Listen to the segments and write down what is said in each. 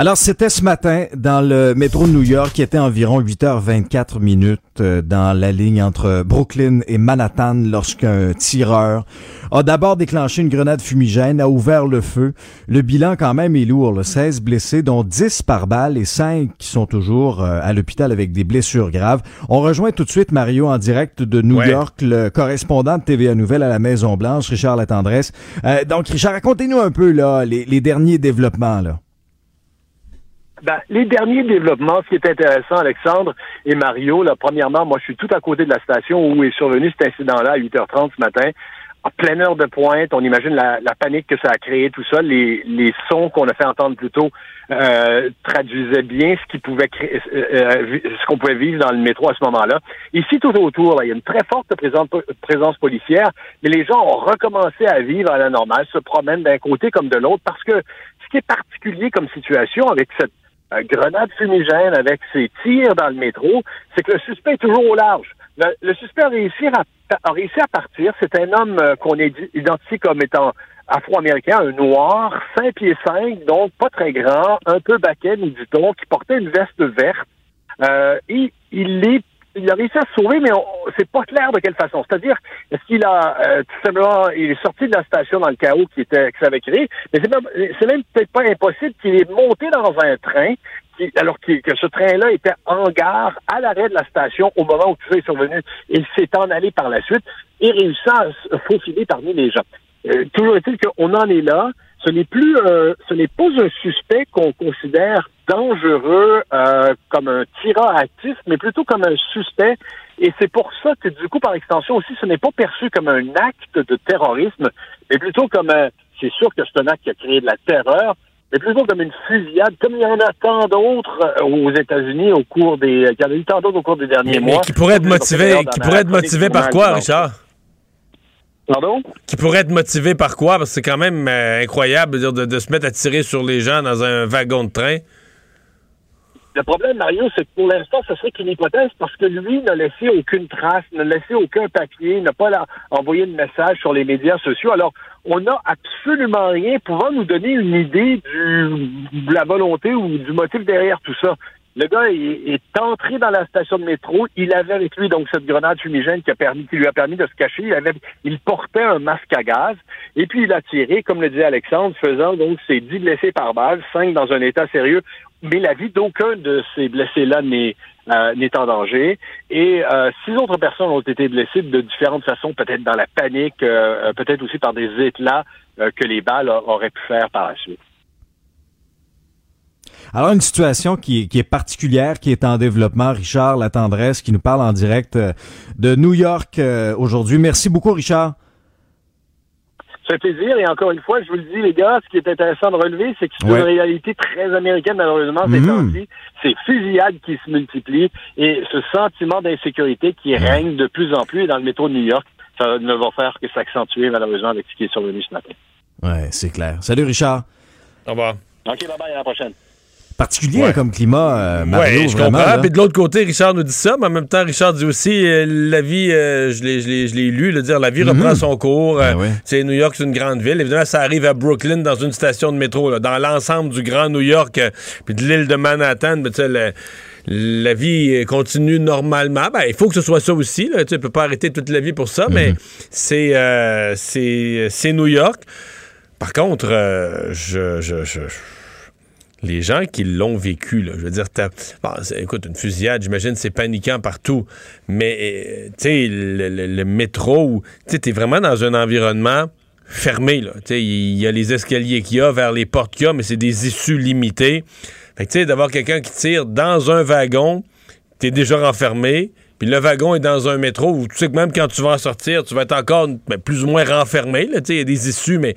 Alors, c'était ce matin dans le métro de New York, qui était environ 8h24 minutes euh, dans la ligne entre Brooklyn et Manhattan lorsqu'un tireur a d'abord déclenché une grenade fumigène, a ouvert le feu. Le bilan quand même est lourd, là, 16 blessés, dont 10 par balle et 5 qui sont toujours euh, à l'hôpital avec des blessures graves. On rejoint tout de suite Mario en direct de New York, le correspondant de TVA Nouvelle à la Maison Blanche, Richard Latendresse. Euh, donc, Richard, racontez-nous un peu là les, les derniers développements là. Ben, les derniers développements, ce qui est intéressant, Alexandre et Mario, là, premièrement, moi, je suis tout à côté de la station où est survenu cet incident-là à 8h30 ce matin. En pleine heure de pointe, on imagine la, panique que ça a créé, tout ça. Les, sons qu'on a fait entendre plus tôt euh, traduisaient bien euh, euh, ce qu'on pouvait vivre dans le métro à ce moment-là. Ici, tout autour, là, il y a une très forte présence, présence policière, mais les gens ont recommencé à vivre à la normale, se promènent d'un côté comme de l'autre, parce que ce qui est particulier comme situation avec cette grenade fumigène avec ses tirs dans le métro, c'est que le suspect est toujours au large. Le, suspect a réussi à, a à partir. C'est un homme euh, qu'on identifie comme étant afro-américain, un noir, 5 pieds 5, donc pas très grand, un peu baquet, nous dit-on, qui portait une veste verte. Euh, et il est il a réussi à se sauver, mais c'est pas clair de quelle façon. C'est-à-dire, est-ce qu'il a euh, tout simplement, il est sorti de la station dans le chaos qui était que ça créé, mais c'est même, peut-être pas impossible qu'il est monté dans un train, alors que, ce train-là était en gare à l'arrêt de la station au moment où tout ça est survenu. Il s'est en allé par la suite et réussi à se faufiler parmi les gens. Euh, toujours est-il qu'on en est là. Ce n'est plus, euh, ce n'est pas un suspect qu'on considère dangereux euh, comme un tireur actif, mais plutôt comme un suspect. Et c'est pour ça que, du coup, par extension aussi, ce n'est pas perçu comme un acte de terrorisme, mais plutôt comme un, c'est sûr que c'est un acte qui a créé de la terreur, mais plutôt comme une fusillade, comme il y en a tant d'autres euh, aux États-Unis au cours des, il y en a eu tant d'autres au cours des derniers mois. Mais qui pourrait être motivé, qui pourrait être motivé par quoi, Richard? Pardon? Qui pourrait être motivé par quoi? Parce que c'est quand même euh, incroyable de, de, se mettre à tirer sur les gens dans un wagon de train. Le problème, Mario, c'est que pour l'instant, ce serait qu'une hypothèse parce que lui n'a laissé aucune trace, n'a laissé aucun papier, n'a pas envoyé de message sur les médias sociaux. Alors, on n'a absolument rien pouvant nous donner une idée du, de la volonté ou du motif derrière tout ça. Le gars est, entré dans la station de métro. Il avait avec lui donc cette grenade fumigène qui, qui lui a permis de se cacher. Il, avait, il portait un masque à gaz. Et puis il a tiré, comme le disait Alexandre, faisant donc ses dix blessés par balle, cinq dans un état sérieux. Mais la vie d'aucun de ces blessés-là n'est euh, n'est en danger. Et euh, six autres personnes ont été blessées de différentes façons, peut-être dans la panique, euh, peut-être aussi par des éclats que les balles auraient pu faire par la suite. Alors, une situation qui, est particulière, qui est en développement. Richard La Tendresse, qui nous parle en direct euh, de New York euh, aujourd'hui. Merci beaucoup, Richard. Ça fait plaisir. Et encore une fois, je vous le dis, les gars, ce qui est intéressant de relever, c'est que c'est une réalité très américaine, malheureusement, ces mhm. temps C'est fusillades qui se multiplient et ce sentiment d'insécurité qui règne de plus en plus dans le métro de New York, ça ne va faire que s'accentuer, malheureusement, avec ce qui est survenu ce matin. Ouais, c'est clair. Salut, Richard. Au revoir. OK, bye bye, à la prochaine particulier comme climat, euh, Mario, ouais, je comprends. Puis de l'autre côté, Richard nous dit ça, mais en même temps, Richard dit aussi, euh, la vie, euh, je l'ai lu, le dire, la vie reprend mhm. son cours. Ben New York, c'est une grande ville. Évidemment, ça arrive à Brooklyn, dans une station de métro, dans l'ensemble du grand New York, puis de l'île de Manhattan, mais tu sais, la vie continue normalement. Ben, il faut que ce soit ça aussi. Là. Tu ne peux pas arrêter toute la vie pour ça, mais mhm. c'est c'est New York. Par contre, je, je, je les gens qui l'ont vécu, je veux dire, écoute, une fusillade, j'imagine, c'est paniquant partout, mais, euh, tu sais, le, métro, tu sais, t'es vraiment dans un environnement fermé, tu sais, il y a les escaliers qu'il y a vers les portes qu'il y a, mais c'est des issues limitées. Fait tu sais, d'avoir quelqu'un qui tire dans un wagon, t'es déjà renfermé, puis le wagon est dans un métro où tu sais que même quand tu vas en sortir, tu vas être encore ben, plus ou moins renfermé. Il y a des issues, mais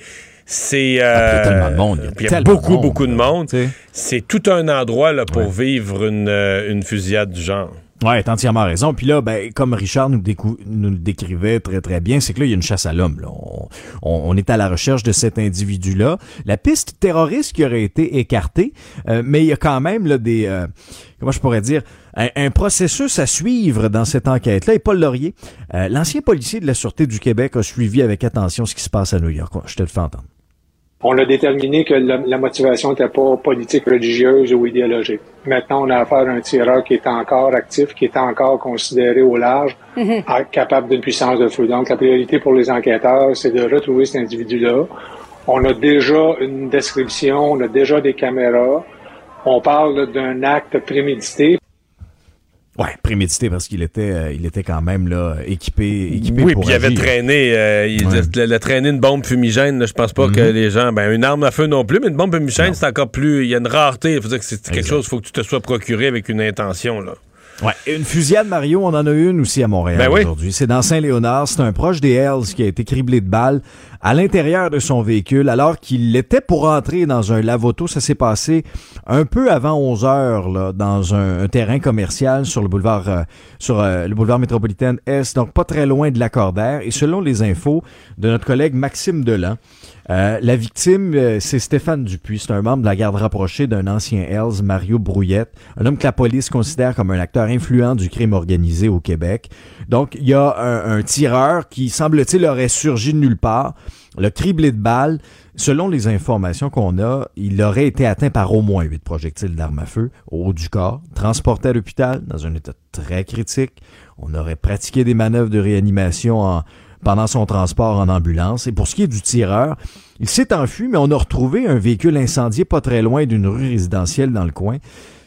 c'est. Euh, ah, il y a tellement de monde. Il y a, beaucoup, beaucoup de monde. C'est tout un endroit là, pour vivre une, euh, une fusillade du genre. Ouais, t'as entièrement raison. Puis là, ben, comme Richard nous, nous le décrivait très très bien, c'est que là, il y a une chasse à l'homme. On, on, est à la recherche de cet individu-là. La piste terroriste qui aurait été écartée, euh, mais il y a quand même là, des... Euh, comment je pourrais dire un, processus à suivre dans cette enquête-là. Et Paul Laurier, euh, l'ancien policier de la Sûreté du Québec, a suivi avec attention ce qui se passe à New York. Je te le fais entendre. On a déterminé que la, motivation n'était pas politique, religieuse ou idéologique. Maintenant, on a affaire à un tireur qui est encore actif, qui est encore considéré au large, mhm. capable d'une puissance de feu. Donc, la priorité pour les enquêteurs, c'est de retrouver cet individu-là. On a déjà une description, on a déjà des caméras. On parle d'un acte prémédité. Ouais, prémédité parce qu'il était, euh, il était quand même là équipé, équipé oui, puis il avait traîné, euh, il, a, traîné une bombe fumigène. je pense pas que mhm. les gens, ben une arme à feu non plus, mais une bombe fumigène c'est encore plus, il y a une rareté. Il faut dire que c'est quelque chose, il faut que tu te sois procuré avec une intention là. Ouais, une fusillade Mario, on en a une aussi à Montréal ben aujourd'hui. C'est dans Saint-Léonard, c'est un proche des Hells qui a été criblé de balles à l'intérieur de son véhicule alors qu'il était pour entrer dans un lavoto. Ça s'est passé un peu avant 11 heures là, dans un, terrain commercial sur le boulevard euh, sur euh, le boulevard métropolitain Est, donc pas très loin de l'accordaire. Et selon les infos de notre collègue Maxime Delan, euh, la victime, euh, c'est Stéphane Dupuis. C'est un membre de la garde rapprochée d'un ancien Hells, Mario Brouillette, un homme que la police considère comme un acteur influent du crime organisé au Québec. Donc, il y a un, tireur qui, semble-t-il, aurait surgi de nulle part, le criblé de balles. Selon les informations qu'on a, il aurait été atteint par au moins huit projectiles d'armes à feu au haut du corps, transporté à l'hôpital dans un état très critique. On aurait pratiqué des manœuvres de réanimation en, pendant son transport en ambulance. Et pour ce qui est du tireur, il s'est enfui, mais on a retrouvé un véhicule incendié pas très loin d'une rue résidentielle dans le coin.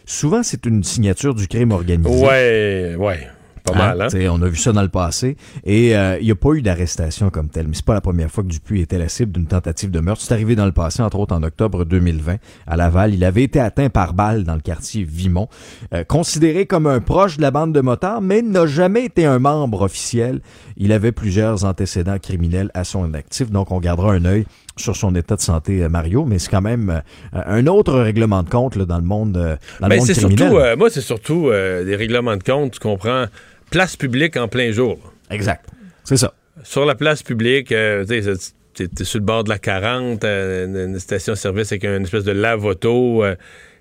Souvent, c'est une signature du crime organisé. Ouais, ouais. Pas hein? mal, hein? On a vu ça dans le passé. Et euh, il n'y a pas eu d'arrestation comme telle. Mais c'est pas la première fois que Dupuis était la cible d'une tentative de meurtre. C'est arrivé dans le passé, entre autres en octobre 2020, à Laval. Il avait été atteint par balle dans le quartier Vimont. Euh, considéré comme un proche de la bande de motards, mais n'a jamais été un membre officiel. Il avait plusieurs antécédents criminels à son actif. Donc, on gardera un œil sur son état de santé, euh, Mario, mais c'est quand même un autre règlement de compte là, dans le monde, dans le ben, monde criminel. Surtout, moi, c'est surtout des règlements de compte, tu comprends? Place publique en plein jour. Exact. C'est ça. Sur la place publique, euh, tu es sur le bord de la 40, euh, une, station-service avec une espèce de lave-auto. Euh,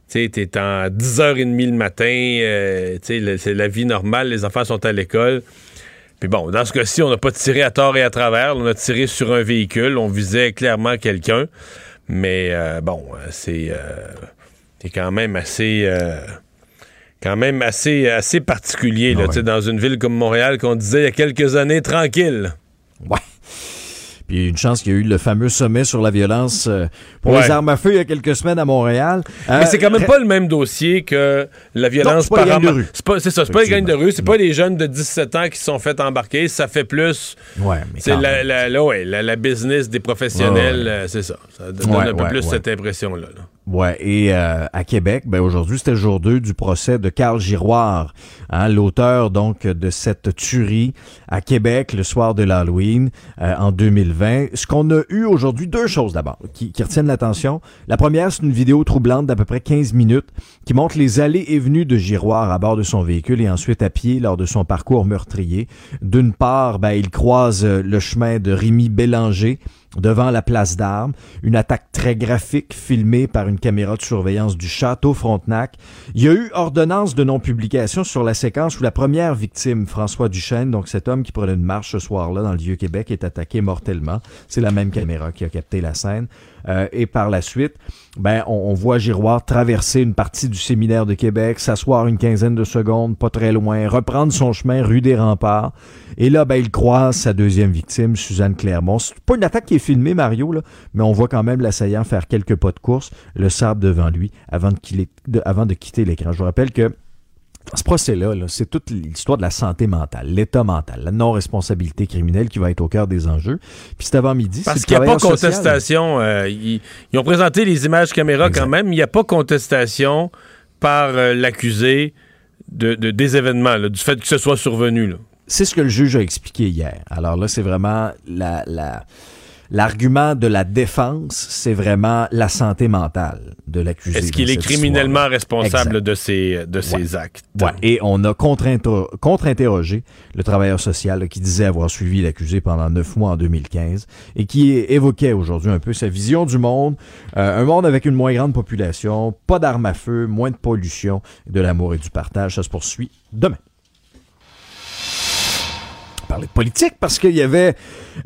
tu es en 10h30 le matin. c'est la vie normale. Les enfants sont à l'école. Puis bon, dans ce cas-ci, on n'a pas tiré à tort et à travers. On a tiré sur un véhicule. On visait clairement quelqu'un. Mais bon, c'est quand même assez quand même assez, assez particulier là, ah dans une ville comme Montréal qu'on disait il y a quelques années tranquille. Ouais. Puis une chance qu'il y a eu le fameux sommet sur la violence euh, pour les armes à feu il y a quelques semaines à Montréal. Mais c'est quand même euh, pas le même dossier que la violence par arme. C'est ça, c'est pas les gangs de rue, c'est pas les jeunes de 17 ans qui se sont fait embarquer, ça fait plus. Ouais, c'est la, la, business des professionnels, euh, c'est ça. Ça donne un peu plus cette impression-là. là Et euh, à Québec, ben aujourd'hui c'était le jour 2 du procès de Carl Giroir, hein, l'auteur donc de cette tuerie à Québec le soir de l'Halloween euh, en 2020. Ce qu'on a eu aujourd'hui, deux choses d'abord qui, qui, retiennent l'attention. La première, c'est une vidéo troublante d'à peu près 15 minutes qui montre les allées et venues de Giroir à bord de son véhicule et ensuite à pied lors de son parcours meurtrier. D'une part, ben, il croise le chemin de Rémi Bélanger devant la place d'armes, une attaque très graphique filmée par une caméra de surveillance du château Frontenac. Il y a eu ordonnance de non-publication sur la séquence où la première victime, François Duchesne, donc cet homme qui prenait une marche ce soir-là dans le Vieux-Québec, est attaqué mortellement. C'est la même caméra qui a capté la scène. Euh, et par la suite, ben, on, voit Giroir traverser une partie du séminaire de Québec, s'asseoir une quinzaine de secondes, pas très loin, reprendre son chemin rue des Remparts. Et là, ben, il croise sa deuxième victime, Suzanne Clermont. C'est pas une attaque qui est filmée, Mario, mais on voit quand même l'assaillant faire quelques pas de course, le sable devant lui, avant de, avant de quitter l'écran. Je vous rappelle que ce procès-là, c'est toute l'histoire de la santé mentale, l'état mental, la non-responsabilité criminelle qui va être au cœur des enjeux. Puis c'est avant midi. Parce qu'il n'y a pas contestation. Euh, ils, ont présenté les images caméra quand même. Il n'y a pas contestation par euh, l'accusé de, des événements, du fait que ce soit survenu. C'est ce que le juge a expliqué hier. Alors là, c'est vraiment la, la L'argument de la défense, c'est vraiment la santé mentale de l'accusé. Est-ce qu'il est criminellement responsable de ses, de ses actes? Ouais. Et on a contre-interrogé le travailleur social qui disait avoir suivi l'accusé pendant neuf mois en 2015 et qui évoquait aujourd'hui un peu sa vision du monde, euh, un monde avec une moins grande population, pas d'armes à feu, moins de pollution, de l'amour et du partage. Ça se poursuit demain parce qu'il y avait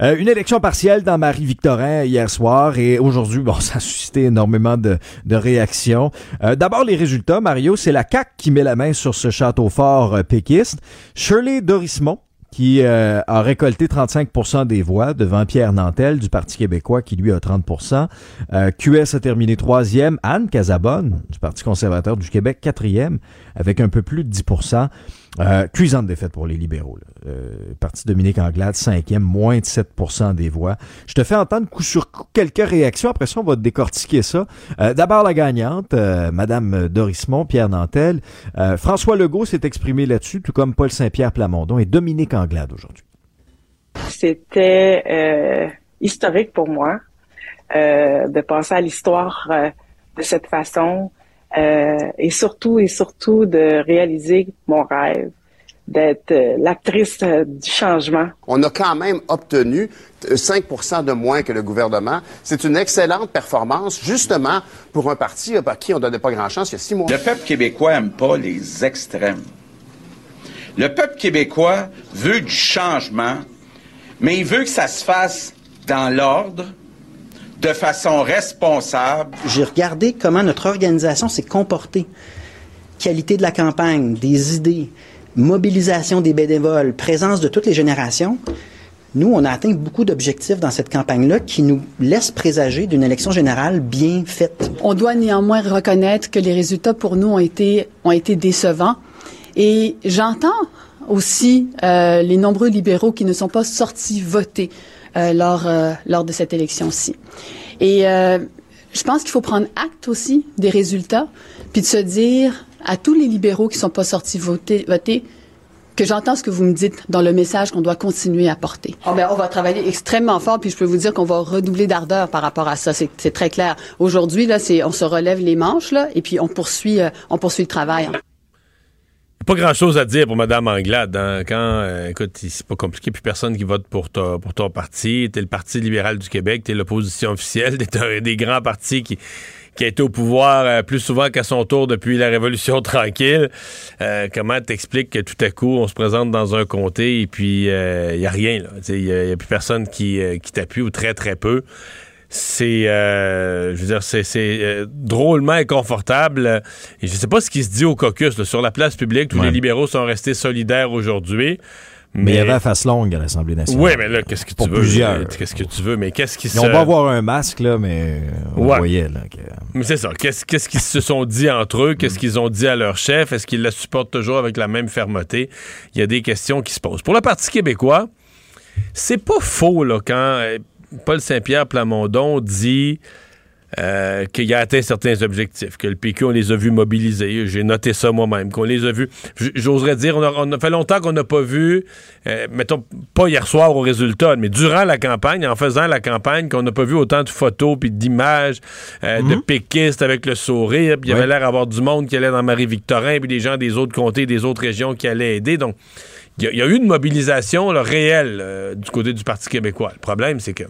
euh, une élection partielle dans Marie-Victorin hier soir et aujourd'hui, bon, ça a suscité énormément de, réactions. Euh, d'abord, les résultats, Mario, c'est la CAQ qui met la main sur ce château fort euh, péquiste. Shirley Dorismont, qui a récolté 35% des voix devant Pierre Nantel du Parti québécois qui lui a 30% QS a terminé troisième. Anne Casabonne du Parti conservateur du Québec quatrième avec un peu plus de 10 euh, cuisante défaite pour les libéraux. Euh, parti Dominique Anglade, cinquième, moins de 7% des voix. Je te fais entendre coup sur coup quelques réactions. Après ça, on va décortiquer ça. Euh, d'abord, la gagnante, euh, Madame Dorismont, Pierre Nantel. François Legault s'est exprimé là-dessus, tout comme Paul Saint-Pierre Plamondon et Dominique Anglade aujourd'hui. C'était historique pour moi de passer à l'histoire de cette façon euh, et surtout et surtout de réaliser mon rêve d'être euh, l'actrice euh, du changement. On a quand même obtenu 5% de moins que le gouvernement. C'est une excellente performance, justement, pour un parti à qui on ne donnait pas grand chance il y a six mois. Le peuple québécois n'aime pas les extrêmes. Le peuple québécois veut du changement, mais il veut que ça se fasse dans l'ordre, de façon responsable. J'ai regardé comment notre organisation s'est comportée. Qualité de la campagne, des idées, mobilisation des bénévoles, présence de toutes les générations. Nous, on a atteint beaucoup d'objectifs dans cette campagne-là qui nous laissent présager d'une élection générale bien faite. On doit néanmoins reconnaître que les résultats pour nous ont été, ont été décevants. Et j'entends aussi euh, les nombreux libéraux qui ne sont pas sortis voter. Euh, lors, euh, lors de cette élection-ci. Et euh, je pense qu'il faut prendre acte aussi des résultats, puis de se dire à tous les libéraux qui sont pas sortis voter, voter que j'entends ce que vous me dites dans le message qu'on doit continuer à porter. Oh ben, on va travailler extrêmement fort, puis je peux vous dire qu'on va redoubler d'ardeur par rapport à ça. C'est très clair. Aujourd'hui, là, on se relève les manches là, et puis on poursuit, on poursuit le travail pas grand chose à dire pour Mme Anglade. Hein. Quand, euh, écoute, c'est pas compliqué, puis personne qui vote pour, pour ton parti. T'es le Parti libéral du Québec, t'es l'opposition officielle, t'es un des grands partis qui, qui a été au pouvoir euh, plus souvent qu'à son tour depuis la Révolution tranquille. Euh, comment t'expliques que tout à coup, on se présente dans un comté et puis il y a rien, il y, a plus personne qui, qui t'appuie ou très, très peu c'est euh, je veux dire c'est euh, drôlement inconfortable et je sais pas ce qui se dit au caucus sur la place publique tous les libéraux sont restés solidaires aujourd'hui mais, il y avait face longue à l'Assemblée nationale. Oui, mais là, qu'est-ce que tu veux? Qu'est-ce que tu veux? Mais qu'est-ce qui se... On va avoir un masque, là, mais on voyait, là. Mais c'est ça. Qu'est-ce qu'ils se sont dit entre eux? Qu'est-ce qu'ils ont dit à leur chef? Est-ce qu'ils la supportent toujours avec la même fermeté? Il y a des questions qui se posent. Pour le Parti québécois, c'est pas faux, là, quand Paul Saint-Pierre Plamondon dit euh, qu'il a atteint certains objectifs, que le PQ, on les a vus mobilisés. J'ai noté ça moi-même, qu'on les a vus. J'oserais dire, on a, fait longtemps qu'on n'a pas vu, euh, mettons, pas hier soir au résultat, mais durant la campagne, en faisant la campagne, qu'on n'a pas vu autant de photos puis d'images euh, de mhm. péquistes avec le sourire. Puis il y avait l'air d'avoir du monde qui allait dans Marie-Victorin, puis des gens des autres comtés, des autres régions qui allaient aider. Donc, il y, a eu une mobilisation réelle du côté du Parti québécois. Le problème, c'est que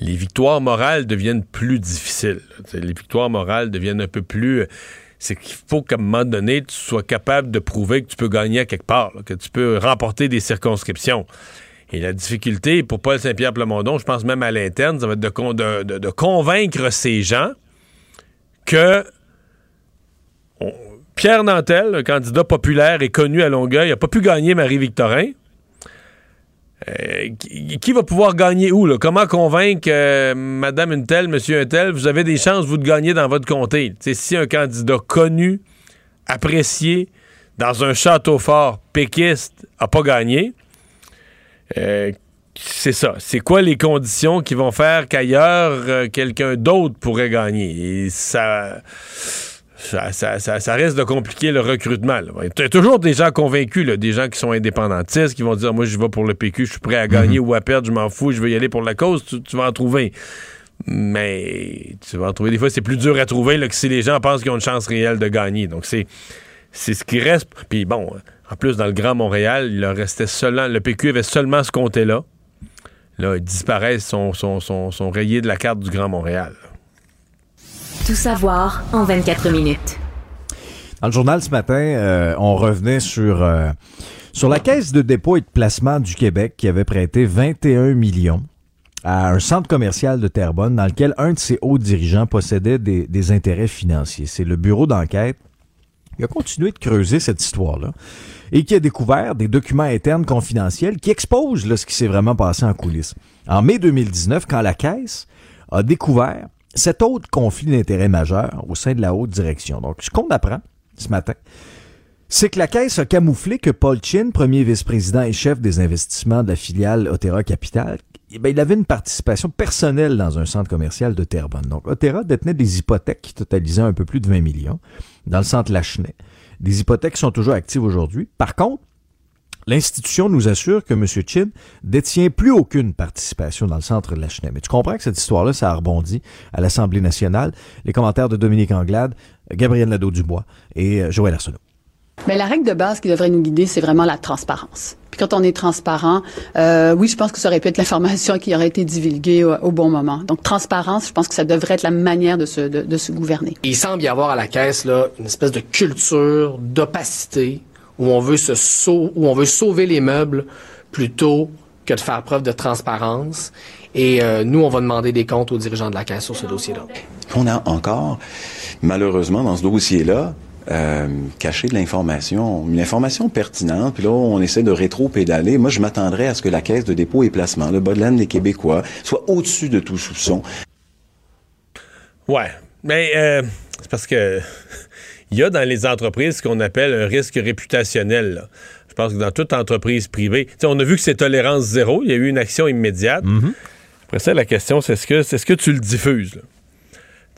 les victoires morales deviennent plus difficiles. Les victoires morales deviennent un peu plus c'est qu'il faut qu'à un moment donné, tu sois capable de prouver que tu peux gagner à quelque part, que tu peux remporter des circonscriptions. Et la difficulté pour Paul Saint-Pierre Plamondon, je pense même à l'interne, ça va être de, convaincre ces gens que Pierre Nantel, un candidat populaire et connu à Longueuil, n'a pas pu gagner Marie-Victorin. Euh, qui, va pouvoir gagner où? Comment convaincre euh, Madame une telle, Monsieur vous avez des chances, vous, de gagner dans votre comté? si un candidat connu, apprécié, dans un château fort péquiste, n'a pas gagné, euh, c'est ça. C'est quoi les conditions qui vont faire qu'ailleurs, quelqu'un d'autre pourrait gagner? Et ça ça, ça, risque de compliquer le recrutement. Il y a toujours des gens convaincus, des gens qui sont indépendantistes, qui vont dire Moi, je vais pour le PQ, je suis prêt à gagner mhm. ou à perdre, je m'en fous, je vais y aller pour la cause. Tu, vas en trouver. Mais tu vas en trouver des fois, c'est plus dur à trouver là, que si les gens pensent qu'ils ont une chance réelle de gagner. Donc, c'est, c'est ce qui reste. Puis bon, en plus, dans le Grand Montréal, il restait seulement. Le PQ avait seulement ce comté-là. Là, ils disparaissent, sont, sont, sont rayés de la carte du Grand Montréal. Tout savoir en 24 minutes. Dans le journal ce matin, euh, on revenait sur, euh, sur la Caisse de dépôt et de placement du Québec qui avait prêté 21 millions à un centre commercial de Terrebonne dans lequel un de ses hauts dirigeants possédait des, des intérêts financiers. C'est le bureau d'enquête qui a continué de creuser cette histoire-là et qui a découvert des documents internes confidentiels qui exposent ce qui s'est vraiment passé en coulisses. En mai 2019, quand la Caisse a découvert cet autre conflit d'intérêts majeur au sein de la haute direction. Donc, ce qu'on apprend ce matin, c'est que la Caisse a camouflé que Paul Chin, premier vice-président et chef des investissements de la filiale Otera Capital, eh il avait une participation personnelle dans un centre commercial de Terrebonne. Donc, Otera détenait des hypothèques qui totalisaient un peu plus de 20 millions dans le centre Lachenay. Des hypothèques qui sont toujours actives aujourd'hui. Par contre, L'institution nous assure que M. Chin détient plus aucune participation dans le centre de la Cheney. Mais tu comprends que cette histoire-là, ça a rebondi à l'Assemblée nationale. Les commentaires de Dominique Anglade, Gabriel Nadeau-Dubois et euh, Joël Arsenault. Mais la règle de base qui devrait nous guider, c'est vraiment la transparence. Puis quand on est transparent, euh, oui, je pense que ça aurait pu être l'information qui aurait été divulguée au, bon moment. Donc transparence, je pense que ça devrait être la manière de se, de se gouverner. Il semble y avoir à la caisse là une espèce de culture d'opacité où on veut se où on veut sauver les meubles plutôt que de faire preuve de transparence. Et euh, nous, on va demander des comptes aux dirigeants de la Caisse sur ce dossier-là. On a encore, malheureusement, dans ce dossier-là, euh, caché de l'information, une information pertinente, puis là, on essaie de rétro-pédaler. Moi, je m'attendrais à ce que la Caisse de dépôt et placement, le bas de des Québécois, soit au-dessus de tout soupçon. Ouais, mais euh, c'est parce que il y a dans les entreprises ce qu'on appelle un risque réputationnel. Je pense que dans toute entreprise privée, on a vu que c'est tolérance zéro, il y a eu une action immédiate. Mm-hmm. Après ça, la question, c'est est-ce que, est -ce que tu le diffuses?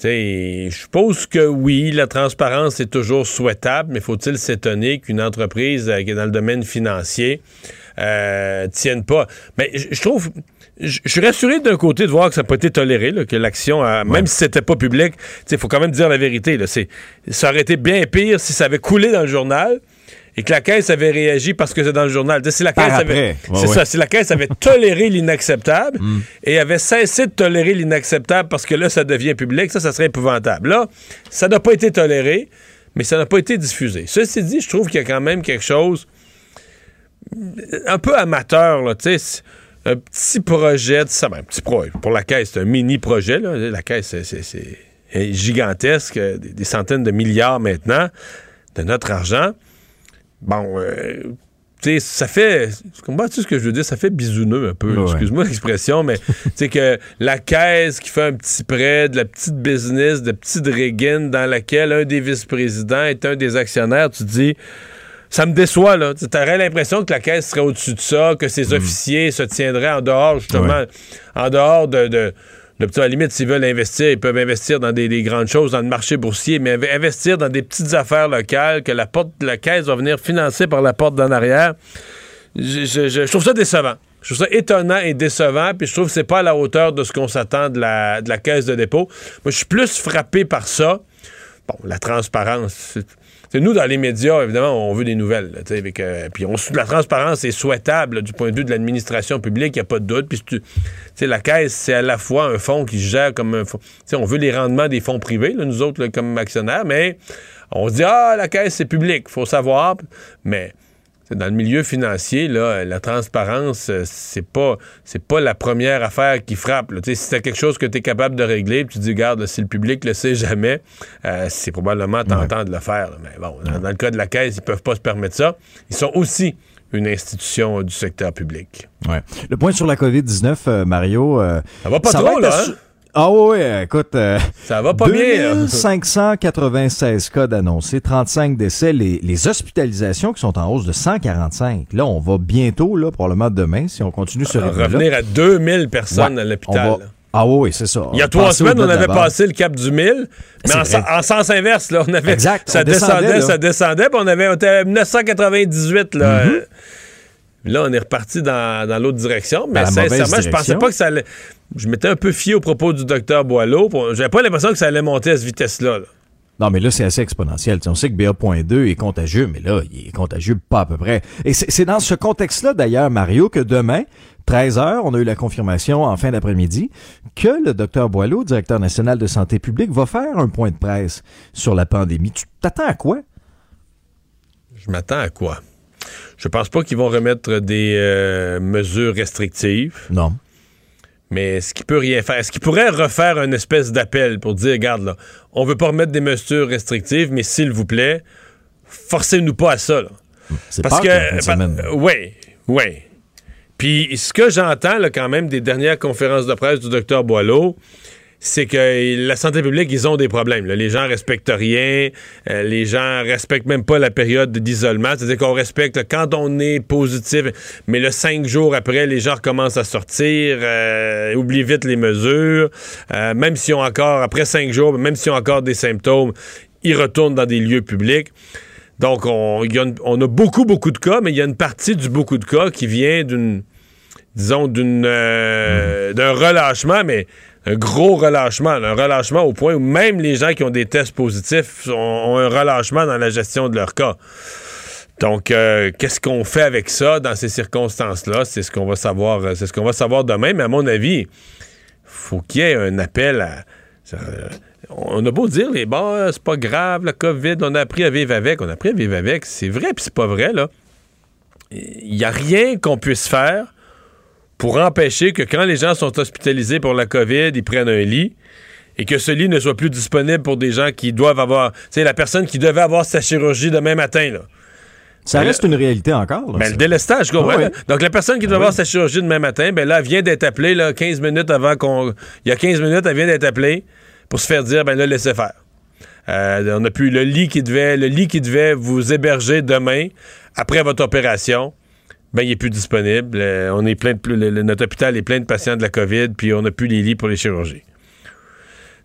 Je suppose que oui, la transparence est toujours souhaitable, mais faut-il s'étonner qu'une entreprise euh, qui est dans le domaine financier euh, tienne pas? Mais je trouve je suis rassuré d'un côté de voir que ça n'a pas été toléré, que l'action, même si c'était pas public, il faut quand même dire la vérité. Là, ça aurait été bien pire si ça avait coulé dans le journal et que la caisse avait réagi parce que c'est dans le journal. Si la caisse avait, c'est ça, si la caisse avait toléré l'inacceptable mm. et avait cessé de tolérer l'inacceptable parce que là, ça devient public, ça, ça serait épouvantable. Là, ça n'a pas été toléré, mais ça n'a pas été diffusé. Ceci dit, je trouve qu'il y a quand même quelque chose un peu amateur, là, tu sais un petit projet de ça, ben, un petit projet. Pour la caisse, c'est un mini projet. Là. La caisse, c'est gigantesque, des, centaines de milliards maintenant de notre argent. Bon, euh, tu sais, ça fait. Comprends-tu ce que je veux dire? Ça fait bisouneux un peu. Excuse-moi l'expression, mais tu sais que la caisse qui fait un petit prêt, de la petite business, de petite régine dans laquelle un des vice-présidents est un des actionnaires, tu dis ça me déçoit, là. Tu aurais l'impression que la caisse serait au-dessus de ça, que ses hmm. officiers se tiendraient en dehors, justement, en dehors de, de à la limite, s'ils veulent investir, ils peuvent investir dans des, grandes choses, dans le marché boursier, mais investir dans des petites affaires locales, que la porte de la caisse va venir financer par la porte d'en arrière. Je, trouve ça décevant. Je trouve ça étonnant et décevant, puis je trouve que c'est pas à la hauteur de ce qu'on s'attend de la, de la caisse de dépôt. Moi, je suis plus frappé par ça. Bon, la transparence, nous, dans les médias, évidemment, on veut des nouvelles. avec, euh, puis on, la transparence est souhaitable du point de vue de l'administration publique, il n'y a pas de doute. Puis tu, la caisse, c'est à la fois un fonds qui gère comme un fonds. On veut les rendements des fonds privés, nous autres, comme actionnaires, mais on se dit, ah, la caisse, c'est public, faut savoir. Mais dans le milieu financier, là, la transparence, euh, c'est pas c'est pas la première affaire qui frappe. Si c'est quelque chose que tu es capable de régler, puis tu dis, regarde, si le public le sait jamais, euh, c'est probablement tentant de le faire. Mais bon, dans, le cas de la Caisse, ils peuvent pas se permettre ça. Ils sont aussi une institution du secteur public. Ouais. Le point sur la COVID-19, Mario... Euh, ça va pas trop, là, hein? Ah oui, écoute. Euh, ça va pas bien. 596 cas d'annoncés, 35 décès, les, hospitalisations qui sont en hausse de 145. Là, on va bientôt, là, probablement demain, si on continue ce rythme Revenir à 2000 personnes à l'hôpital. Ah oui, c'est ça. Il y a trois semaines, on avait passé le cap du 1000, mais en, sens inverse, là, on avait, exact, ça, descendait, ça descendait, puis on avait, on était à 1998, là. Mm-hmm. Là, on est reparti dans, l'autre direction, mais sincèrement, je pensais pas que ça allait. Je m'étais un peu fié au propos du docteur Boileau. J'avais pas l'impression que ça allait monter à cette vitesse-là. Non, mais là, c'est assez exponentiel. on sait que BA.2 est contagieux, mais là, il est contagieux pas à peu près. Et c'est dans ce contexte-là, d'ailleurs, Mario, que demain, 13 heures, on a eu la confirmation en fin d'après-midi que le docteur Boileau, directeur national de santé publique, va faire un point de presse sur la pandémie. Tu t'attends à quoi? Je m'attends à quoi? Je pense pas qu'ils vont remettre des euh, mesures restrictives. Non. Mais est-ce qu'il peut rien faire? Est-ce qu'il pourrait refaire une espèce d'appel pour dire, regarde, là, on veut pas remettre des mesures restrictives, mais s'il vous plaît, forcez-nous pas à ça. C'est Parce que. Oui, oui. Puis ce que j'entends quand même des dernières conférences de presse du docteur Boileau, c'est que la santé publique, ils ont des problèmes. Les gens respectent rien. Euh, les gens respectent même pas la période d'isolement. C'est-à-dire qu'on respecte quand on est positif, mais le cinq jours après, les gens recommencent à sortir, euh, oublient vite les mesures. Euh, même s'ils ont encore, après cinq jours, même s'ils ont encore des symptômes, ils retournent dans des lieux publics. Donc, on, a beaucoup, beaucoup de cas, mais il y a une partie du beaucoup de cas qui vient d'une, disons, d'une, d'un relâchement, mais un gros relâchement, un relâchement au point où même les gens qui ont des tests positifs ont, un relâchement dans la gestion de leur cas. Donc, euh, qu'est-ce qu'on fait avec ça dans ces circonstances-là? C'est ce qu'on va savoir. Euh, c'est ce qu'on va savoir demain. Mais à mon avis, faut qu'il y ait un appel à. Euh, on a beau dire les c'est pas grave, la COVID, on a appris à vivre avec. On a appris à vivre avec. C'est vrai, puis c'est pas vrai, là. Il n'y a rien qu'on puisse faire pour empêcher que quand les gens sont hospitalisés pour la COVID, ils prennent un lit et que ce lit ne soit plus disponible pour des gens qui doivent avoir, c'est la personne qui devait avoir sa chirurgie demain matin, là. Ça ben, reste une réalité encore. Ben, le délestage, quoi. Ah Donc, la personne qui doit ah avoir sa chirurgie demain matin, ben là, elle vient d'être appelée, là, 15 minutes avant qu'on. Il y a 15 minutes, elle vient d'être appelée pour se faire dire, ben là, laissez faire. Euh, on a pu le lit qui devait, le lit qui devait vous héberger demain après votre opération ben, il est plus disponible. Euh, on est plein de, notre hôpital est plein de patients de la COVID, puis on n'a plus les lits pour les chirurgies.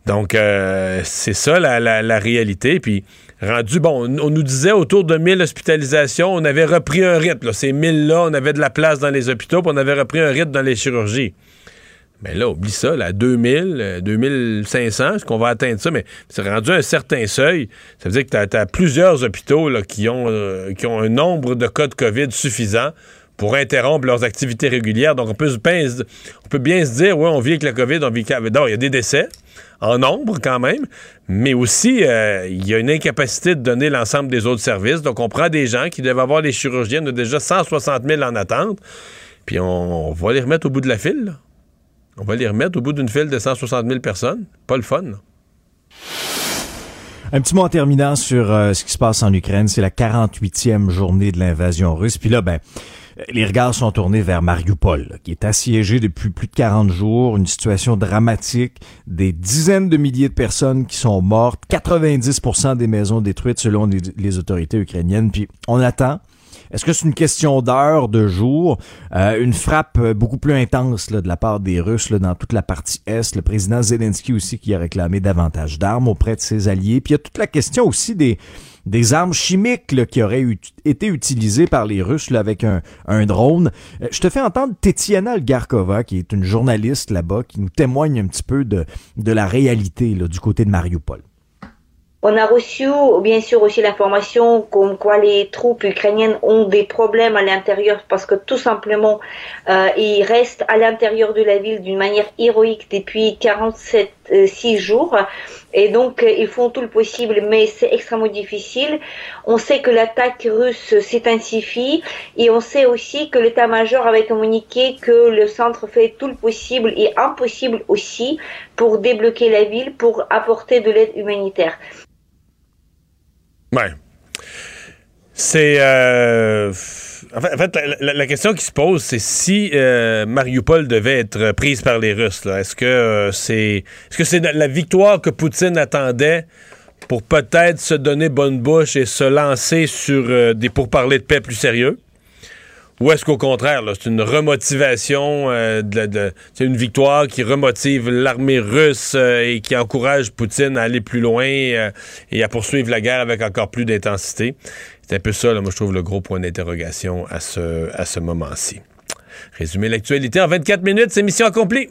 Donc, euh, c'est ça la, réalité. Puis, rendu, bon, on, nous disait autour de 1000 hospitalisations, on avait repris un rythme. Ces 1000-là, on avait de la place dans les hôpitaux, puis on avait repris un rythme dans les chirurgies. Mais là, oublie ça, là, 2000, 2500, est-ce qu'on va atteindre ça? Mais c'est rendu un certain seuil. Ça veut dire que tu as, plusieurs hôpitaux là, qui, ont, euh, qui ont un nombre de cas de COVID suffisant pour interrompre leurs activités régulières. Donc, on peut, bien, on peut bien se dire, oui, on vit avec la COVID, on vit avec... Non, il y a des décès, en nombre quand même, mais aussi, euh, il y a une incapacité de donner l'ensemble des autres services. Donc, on prend des gens qui doivent avoir des chirurgiens, on a déjà 160 000 en attente, puis on, va les remettre au bout de la file. On va les remettre au bout d'une file de 160 000 personnes. Pas le fun. Un petit mot en terminant sur euh, ce qui se passe en Ukraine. C'est la 48e journée de l'invasion russe. Puis là, ben, les regards sont tournés vers Mariupol, qui est assiégé depuis plus de 40 jours, une situation dramatique, des dizaines de milliers de personnes qui sont mortes, 90% des maisons détruites selon les, autorités ukrainiennes, puis on attend. Est-ce que c'est une question d'heure, de jour, euh, une frappe beaucoup plus intense de la part des Russes dans toute la partie est, le président Zelensky aussi qui a réclamé davantage d'armes auprès de ses alliés, puis il y a toute la question aussi des armes chimiques qui auraient été utilisées par les Russes avec un, drone. Euh, je te fais entendre Tetiana Garkova, qui est une journaliste là-bas, qui nous témoigne un petit peu de, de la réalité du côté de Mariupol. On a reçu bien sûr aussi l'information comme quoi les troupes ukrainiennes ont des problèmes à l'intérieur parce que tout simplement euh, ils restent à l'intérieur de la ville d'une manière héroïque depuis 47 6 euh, jours et donc euh, ils font tout le possible mais c'est extrêmement difficile. On sait que l'attaque russe s'intensifie et on sait aussi que l'état-major avait communiqué que le centre fait tout le possible et impossible aussi pour débloquer la ville, pour apporter de l'aide humanitaire. Ouais. C'est. Euh, en fait, la, question qui se pose, c'est si euh, Mariupol devait être prise par les Russes, est-ce que euh, c'est est-ce que c'est la victoire que Poutine attendait pour peut-être se donner bonne bouche et se lancer sur des pourparlers de paix plus sérieux? Ou est-ce qu'au contraire, c'est une remotivation, euh, de, c'est une victoire qui remotive l'armée russe euh, et qui encourage Poutine à aller plus loin euh, et à poursuivre la guerre avec encore plus d'intensité? C'est un peu ça, moi, je trouve, le gros point d'interrogation à ce, à ce moment-ci. Résumer l'actualité en 24 minutes, c'est mission accomplie.